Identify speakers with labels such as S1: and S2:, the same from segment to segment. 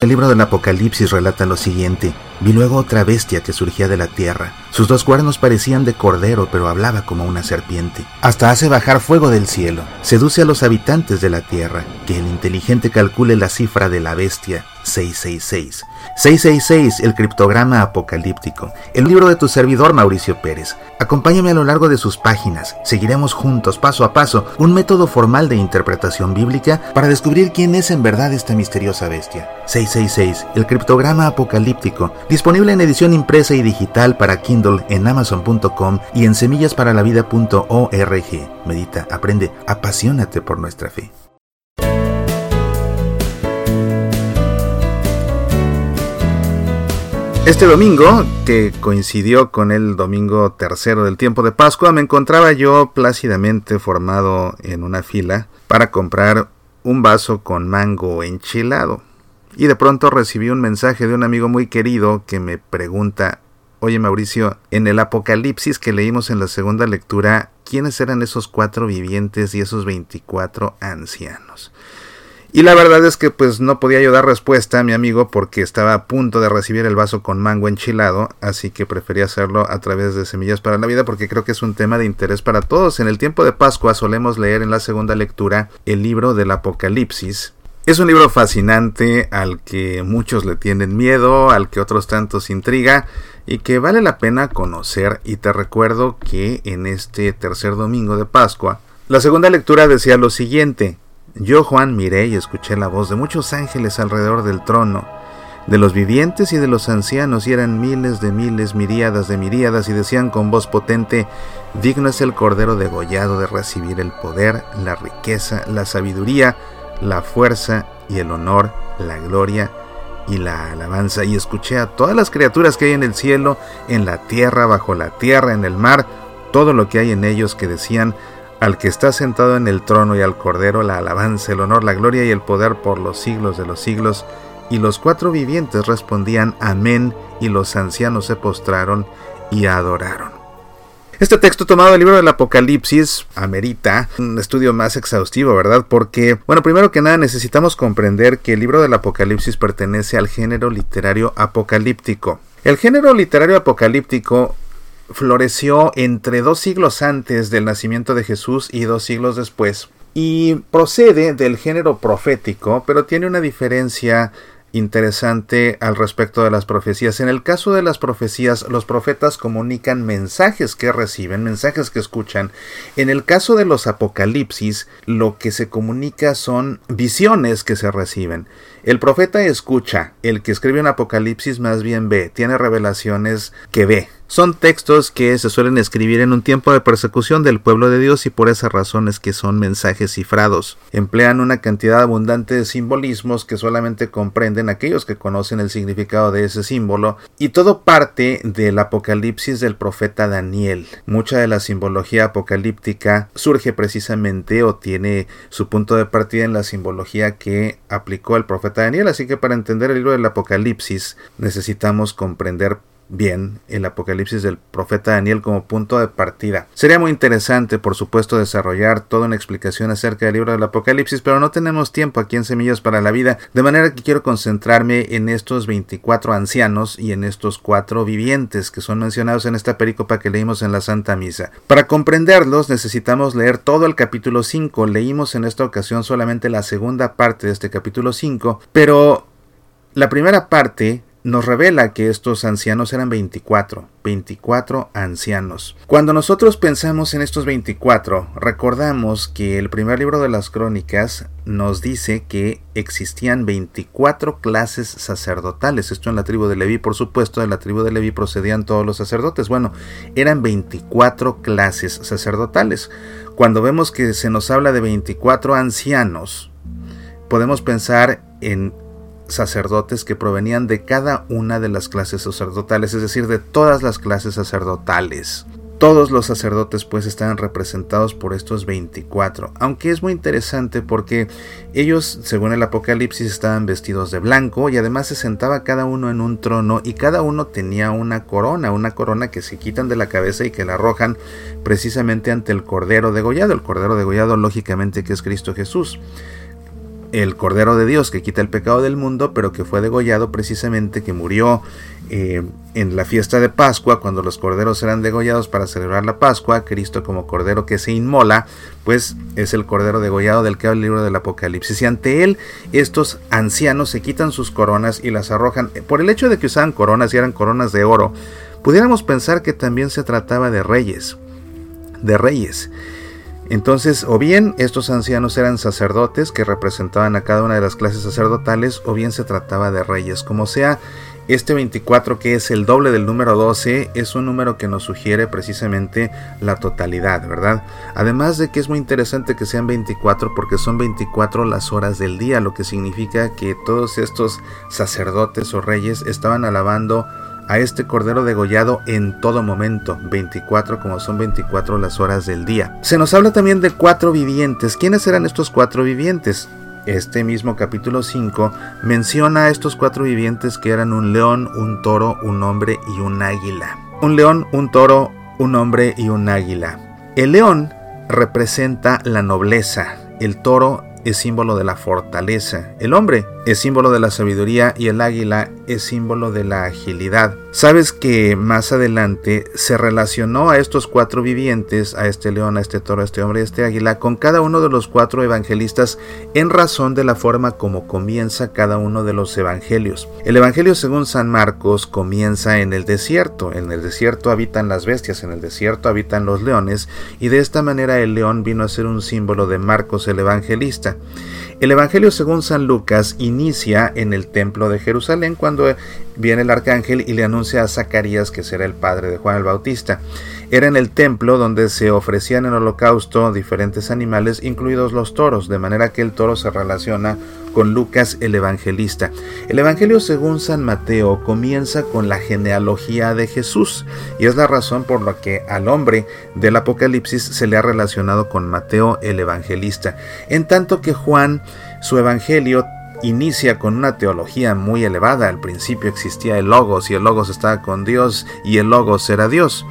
S1: El libro del Apocalipsis relata lo siguiente. Vi luego otra bestia que surgía de la tierra. Sus dos cuernos parecían de cordero, pero hablaba como una serpiente. Hasta hace bajar fuego del cielo. Seduce a los habitantes de la tierra. Que el inteligente calcule la cifra de la bestia. 666. 666, el criptograma apocalíptico. El libro de tu servidor Mauricio Pérez. Acompáñame a lo largo de sus páginas. Seguiremos juntos, paso a paso, un método formal de interpretación bíblica para descubrir quién es en verdad esta misteriosa bestia. 666, el criptograma apocalíptico. Disponible en edición impresa y digital para Kindle en amazon.com y en semillasparalavida.org. Medita, aprende, apasionate por nuestra fe. Este domingo, que coincidió con el domingo tercero del tiempo de Pascua, me encontraba yo plácidamente formado en una fila para comprar un vaso con mango enchilado. Y de pronto recibí un mensaje de un amigo muy querido que me pregunta, oye Mauricio, en el Apocalipsis que leímos en la segunda lectura, ¿quiénes eran esos cuatro vivientes y esos veinticuatro ancianos? Y la verdad es que pues no podía yo dar respuesta a mi amigo porque estaba a punto de recibir el vaso con mango enchilado, así que preferí hacerlo a través de Semillas para la Vida porque creo que es un tema de interés para todos. En el tiempo de Pascua solemos leer en la segunda lectura el libro del Apocalipsis. Es un libro fascinante al que muchos le tienen miedo, al que otros tantos intriga y que vale la pena conocer. Y te recuerdo que en este tercer domingo de Pascua la segunda lectura decía lo siguiente. Yo, Juan, miré y escuché la voz de muchos ángeles alrededor del trono, de los vivientes y de los ancianos, y eran miles de miles, miríadas de miríadas, y decían con voz potente, digno es el Cordero degollado de recibir el poder, la riqueza, la sabiduría, la fuerza y el honor, la gloria y la alabanza. Y escuché a todas las criaturas que hay en el cielo, en la tierra, bajo la tierra, en el mar, todo lo que hay en ellos que decían, al que está sentado en el trono y al Cordero la alabanza, el honor, la gloria y el poder por los siglos de los siglos. Y los cuatro vivientes respondían Amén, y los ancianos se postraron y adoraron. Este texto tomado del libro del Apocalipsis amerita un estudio más exhaustivo, ¿verdad? Porque, bueno, primero que nada necesitamos comprender que el libro del Apocalipsis pertenece al género literario apocalíptico. El género literario apocalíptico floreció entre dos siglos antes del nacimiento de Jesús y dos siglos después. Y procede del género profético, pero tiene una diferencia interesante al respecto de las profecías. En el caso de las profecías, los profetas comunican mensajes que reciben, mensajes que escuchan. En el caso de los apocalipsis, lo que se comunica son visiones que se reciben. El profeta escucha, el que escribe un apocalipsis más bien ve, tiene revelaciones que ve. Son textos que se suelen escribir en un tiempo de persecución del pueblo de Dios y por esa razón es que son mensajes cifrados. Emplean una cantidad abundante de simbolismos que solamente comprenden aquellos que conocen el significado de ese símbolo y todo parte del apocalipsis del profeta Daniel. Mucha de la simbología apocalíptica surge precisamente o tiene su punto de partida en la simbología que aplicó el profeta Daniel, así que para entender el libro del Apocalipsis necesitamos comprender bien el Apocalipsis del profeta Daniel como punto de partida. Sería muy interesante, por supuesto, desarrollar toda una explicación acerca del libro del Apocalipsis, pero no tenemos tiempo aquí en Semillas para la Vida, de manera que quiero concentrarme en estos 24 ancianos y en estos cuatro vivientes que son mencionados en esta pericopa que leímos en la Santa Misa. Para comprenderlos necesitamos leer todo el capítulo 5, leímos en esta ocasión solamente la segunda parte de este capítulo 5, pero la primera parte nos revela que estos ancianos eran 24, 24 ancianos. Cuando nosotros pensamos en estos 24, recordamos que el primer libro de las crónicas nos dice que existían 24 clases sacerdotales. Esto en la tribu de Leví, por supuesto, de la tribu de Leví procedían todos los sacerdotes. Bueno, eran 24 clases sacerdotales. Cuando vemos que se nos habla de 24 ancianos, podemos pensar en sacerdotes que provenían de cada una de las clases sacerdotales, es decir, de todas las clases sacerdotales. Todos los sacerdotes pues estaban representados por estos 24, aunque es muy interesante porque ellos, según el Apocalipsis, estaban vestidos de blanco y además se sentaba cada uno en un trono y cada uno tenía una corona, una corona que se quitan de la cabeza y que la arrojan precisamente ante el Cordero degollado, el Cordero degollado lógicamente que es Cristo Jesús. El Cordero de Dios que quita el pecado del mundo, pero que fue degollado precisamente, que murió eh, en la fiesta de Pascua, cuando los corderos eran degollados para celebrar la Pascua, Cristo como cordero que se inmola, pues es el cordero degollado del que habla el libro del Apocalipsis. Y ante él, estos ancianos se quitan sus coronas y las arrojan. Por el hecho de que usaban coronas y eran coronas de oro, pudiéramos pensar que también se trataba de reyes, de reyes. Entonces, o bien estos ancianos eran sacerdotes que representaban a cada una de las clases sacerdotales, o bien se trataba de reyes. Como sea, este 24, que es el doble del número 12, es un número que nos sugiere precisamente la totalidad, ¿verdad? Además de que es muy interesante que sean 24 porque son 24 las horas del día, lo que significa que todos estos sacerdotes o reyes estaban alabando a este cordero degollado en todo momento, 24 como son 24 las horas del día. Se nos habla también de cuatro vivientes. ¿Quiénes eran estos cuatro vivientes? Este mismo capítulo 5 menciona a estos cuatro vivientes que eran un león, un toro, un hombre y un águila. Un león, un toro, un hombre y un águila. El león representa la nobleza, el toro es símbolo de la fortaleza, el hombre es símbolo de la sabiduría y el águila es símbolo de la agilidad. Sabes que más adelante se relacionó a estos cuatro vivientes, a este león, a este toro, a este hombre a este águila, con cada uno de los cuatro evangelistas en razón de la forma como comienza cada uno de los evangelios. El evangelio según San Marcos comienza en el desierto. En el desierto habitan las bestias, en el desierto habitan los leones y de esta manera el león vino a ser un símbolo de Marcos el evangelista. El Evangelio según San Lucas inicia en el templo de Jerusalén viene el arcángel y le anuncia a Zacarías que será el padre de Juan el Bautista. Era en el templo donde se ofrecían en holocausto diferentes animales, incluidos los toros, de manera que el toro se relaciona con Lucas el evangelista. El Evangelio según San Mateo comienza con la genealogía de Jesús y es la razón por la que al hombre del Apocalipsis se le ha relacionado con Mateo el evangelista, en tanto que Juan su evangelio inicia con una teología muy elevada. Al principio existía el Logos y el Logos estaba con Dios y el Logos era Dios.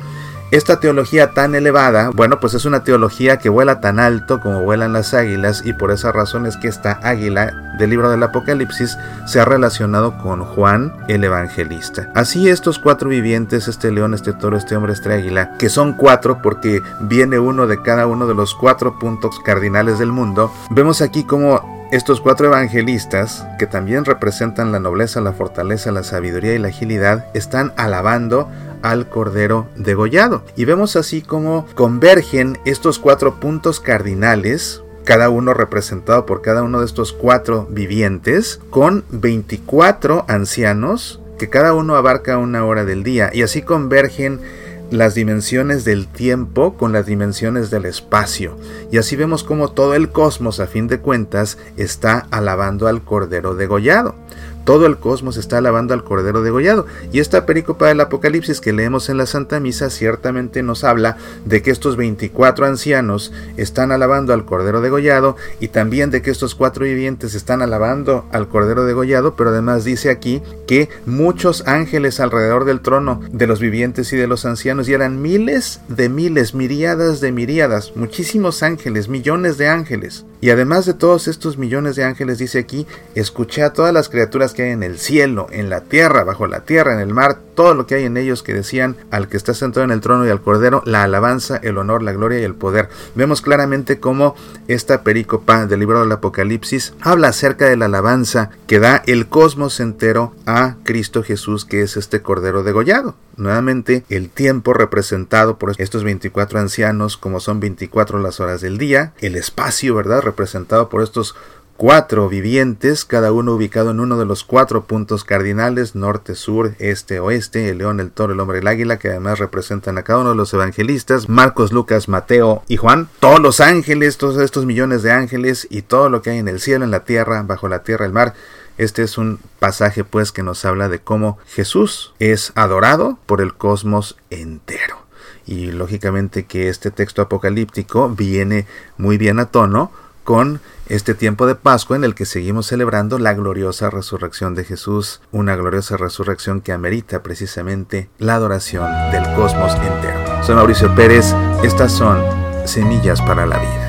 S1: Esta teología tan elevada, bueno, pues es una teología que vuela tan alto como vuelan las águilas y por esa razón es que esta águila del libro del Apocalipsis se ha relacionado con Juan el Evangelista. Así estos cuatro vivientes, este león, este toro, este hombre, este águila, que son cuatro porque viene uno de cada uno de los cuatro puntos cardinales del mundo, vemos aquí como estos cuatro evangelistas, que también representan la nobleza, la fortaleza, la sabiduría y la agilidad, están alabando al Cordero degollado. Y vemos así como convergen estos cuatro puntos cardinales, cada uno representado por cada uno de estos cuatro vivientes, con 24 ancianos, que cada uno abarca una hora del día, y así convergen las dimensiones del tiempo con las dimensiones del espacio. Y así vemos como todo el cosmos, a fin de cuentas, está alabando al Cordero degollado. Todo el cosmos está alabando al Cordero degollado. Y esta pericopa del Apocalipsis que leemos en la Santa Misa ciertamente nos habla de que estos 24 ancianos están alabando al Cordero degollado y también de que estos cuatro vivientes están alabando al Cordero degollado, pero además dice aquí que muchos ángeles alrededor del trono de los vivientes y de los ancianos y eran miles de miles, miríadas de miríadas, muchísimos ángeles, millones de ángeles. Y además de todos estos millones de ángeles, dice aquí, escuché a todas las criaturas que en el cielo, en la tierra, bajo la tierra, en el mar, todo lo que hay en ellos que decían al que está sentado en el trono y al cordero, la alabanza, el honor, la gloria y el poder. Vemos claramente cómo esta perícopa del libro del Apocalipsis habla acerca de la alabanza que da el cosmos entero a Cristo Jesús, que es este cordero degollado. Nuevamente, el tiempo representado por estos 24 ancianos, como son 24 las horas del día, el espacio, ¿verdad? Representado por estos cuatro vivientes, cada uno ubicado en uno de los cuatro puntos cardinales, norte, sur, este, oeste, el león, el toro, el hombre, el águila, que además representan a cada uno de los evangelistas, Marcos, Lucas, Mateo y Juan, todos los ángeles, todos estos millones de ángeles y todo lo que hay en el cielo, en la tierra, bajo la tierra, el mar, este es un pasaje pues que nos habla de cómo Jesús es adorado por el cosmos entero. Y lógicamente que este texto apocalíptico viene muy bien a tono con este tiempo de Pascua en el que seguimos celebrando la gloriosa resurrección de Jesús, una gloriosa resurrección que amerita precisamente la adoración del cosmos entero. Soy Mauricio Pérez, estas son Semillas para la Vida.